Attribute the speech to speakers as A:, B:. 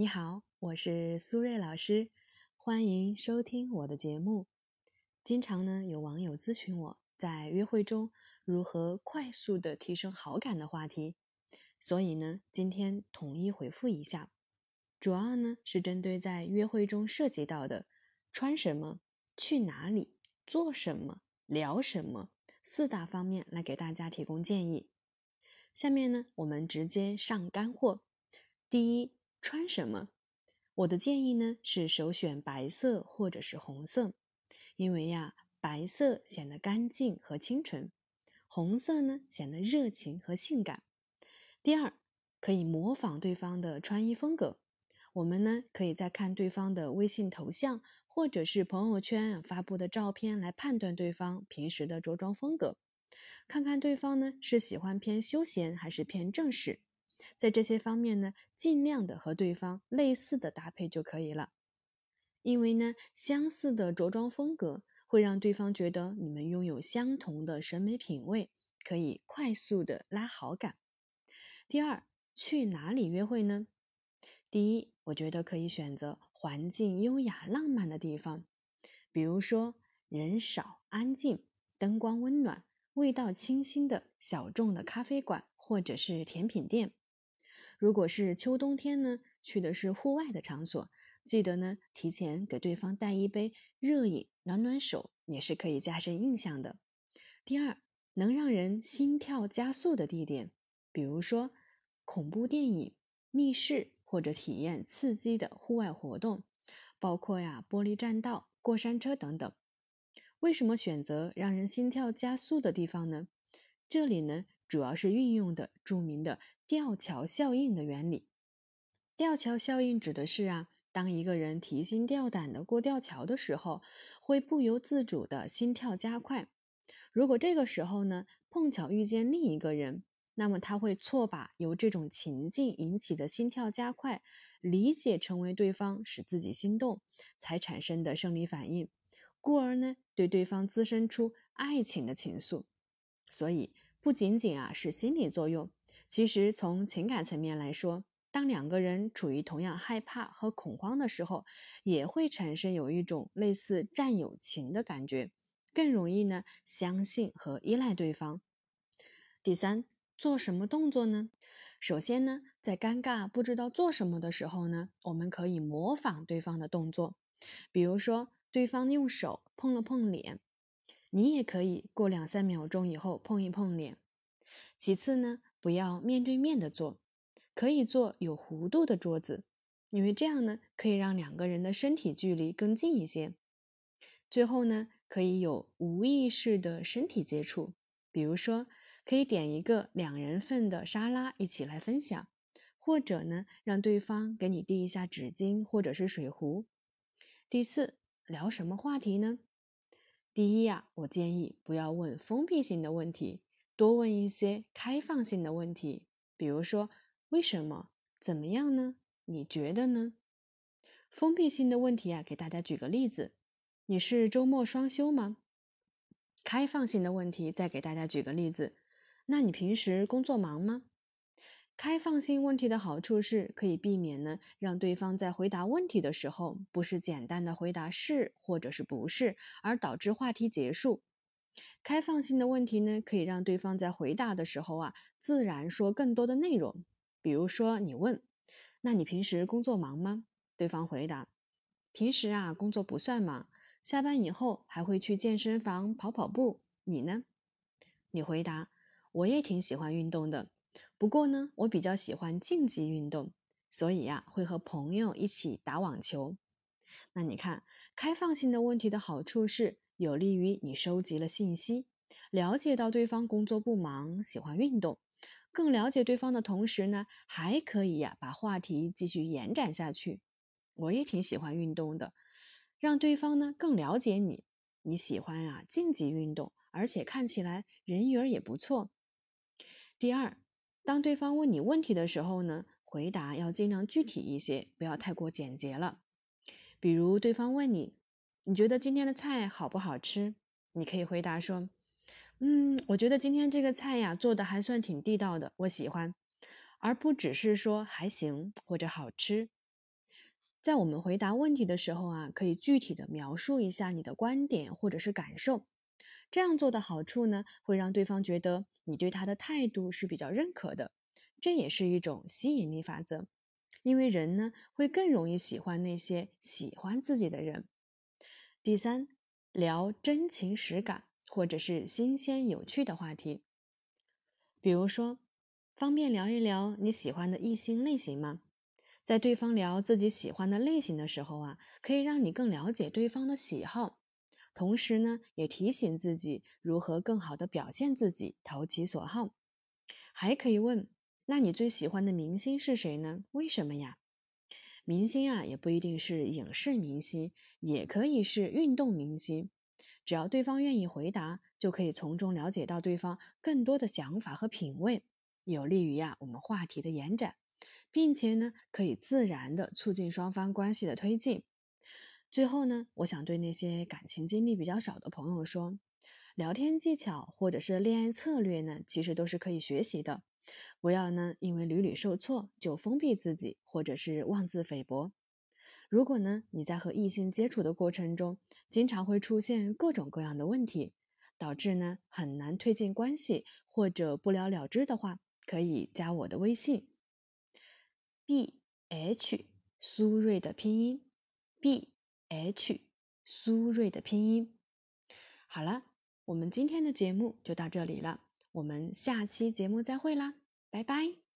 A: 你好，我是苏瑞老师，欢迎收听我的节目。经常呢有网友咨询我在约会中如何快速的提升好感的话题，所以呢今天统一回复一下，主要呢是针对在约会中涉及到的穿什么、去哪里、做什么、聊什么四大方面来给大家提供建议。下面呢我们直接上干货，第一。穿什么？我的建议呢是首选白色或者是红色，因为呀，白色显得干净和清纯，红色呢显得热情和性感。第二，可以模仿对方的穿衣风格。我们呢可以在看对方的微信头像或者是朋友圈发布的照片来判断对方平时的着装风格，看看对方呢是喜欢偏休闲还是偏正式。在这些方面呢，尽量的和对方类似的搭配就可以了，因为呢，相似的着装风格会让对方觉得你们拥有相同的审美品味，可以快速的拉好感。第二，去哪里约会呢？第一，我觉得可以选择环境优雅、浪漫的地方，比如说人少、安静、灯光温暖、味道清新的小众的咖啡馆或者是甜品店。如果是秋冬天呢，去的是户外的场所，记得呢提前给对方带一杯热饮暖暖手，也是可以加深印象的。第二，能让人心跳加速的地点，比如说恐怖电影、密室或者体验刺激的户外活动，包括呀玻璃栈道、过山车等等。为什么选择让人心跳加速的地方呢？这里呢？主要是运用的著名的吊桥效应的原理。吊桥效应指的是啊，当一个人提心吊胆的过吊桥的时候，会不由自主的心跳加快。如果这个时候呢，碰巧遇见另一个人，那么他会错把由这种情境引起的心跳加快，理解成为对方使自己心动才产生的生理反应，故而呢，对对方滋生出爱情的情愫。所以。不仅仅啊是心理作用，其实从情感层面来说，当两个人处于同样害怕和恐慌的时候，也会产生有一种类似战友情的感觉，更容易呢相信和依赖对方。第三，做什么动作呢？首先呢，在尴尬不知道做什么的时候呢，我们可以模仿对方的动作，比如说对方用手碰了碰脸。你也可以过两三秒钟以后碰一碰脸。其次呢，不要面对面的坐，可以坐有弧度的桌子，因为这样呢可以让两个人的身体距离更近一些。最后呢，可以有无意识的身体接触，比如说可以点一个两人份的沙拉一起来分享，或者呢让对方给你递一下纸巾或者是水壶。第四，聊什么话题呢？第一呀，我建议不要问封闭性的问题，多问一些开放性的问题。比如说，为什么？怎么样呢？你觉得呢？封闭性的问题啊，给大家举个例子：你是周末双休吗？开放性的问题，再给大家举个例子：那你平时工作忙吗？开放性问题的好处是可以避免呢，让对方在回答问题的时候不是简单的回答是或者是不是，而导致话题结束。开放性的问题呢，可以让对方在回答的时候啊，自然说更多的内容。比如说，你问：“那你平时工作忙吗？”对方回答：“平时啊，工作不算忙，下班以后还会去健身房跑跑步。你呢？”你回答：“我也挺喜欢运动的。”不过呢，我比较喜欢竞技运动，所以呀，会和朋友一起打网球。那你看，开放性的问题的好处是有利于你收集了信息，了解到对方工作不忙，喜欢运动，更了解对方的同时呢，还可以呀把话题继续延展下去。我也挺喜欢运动的，让对方呢更了解你，你喜欢啊竞技运动，而且看起来人缘也不错。第二。当对方问你问题的时候呢，回答要尽量具体一些，不要太过简洁了。比如对方问你，你觉得今天的菜好不好吃？你可以回答说，嗯，我觉得今天这个菜呀做的还算挺地道的，我喜欢，而不只是说还行或者好吃。在我们回答问题的时候啊，可以具体的描述一下你的观点或者是感受。这样做的好处呢，会让对方觉得你对他的态度是比较认可的，这也是一种吸引力法则。因为人呢，会更容易喜欢那些喜欢自己的人。第三，聊真情实感或者是新鲜有趣的话题，比如说，方便聊一聊你喜欢的异性类型吗？在对方聊自己喜欢的类型的时候啊，可以让你更了解对方的喜好，同时呢，也提醒自己如何更好的表现自己，投其所好。还可以问，那你最喜欢的明星是谁呢？为什么呀？明星啊，也不一定是影视明星，也可以是运动明星。只要对方愿意回答，就可以从中了解到对方更多的想法和品味，有利于呀我们话题的延展。并且呢，可以自然的促进双方关系的推进。最后呢，我想对那些感情经历比较少的朋友说，聊天技巧或者是恋爱策略呢，其实都是可以学习的。不要呢，因为屡屡受挫就封闭自己，或者是妄自菲薄。如果呢，你在和异性接触的过程中，经常会出现各种各样的问题，导致呢很难推进关系或者不了了之的话，可以加我的微信。b h 苏瑞的拼音，b h 苏瑞的拼音。好了，我们今天的节目就到这里了，我们下期节目再会啦，拜拜。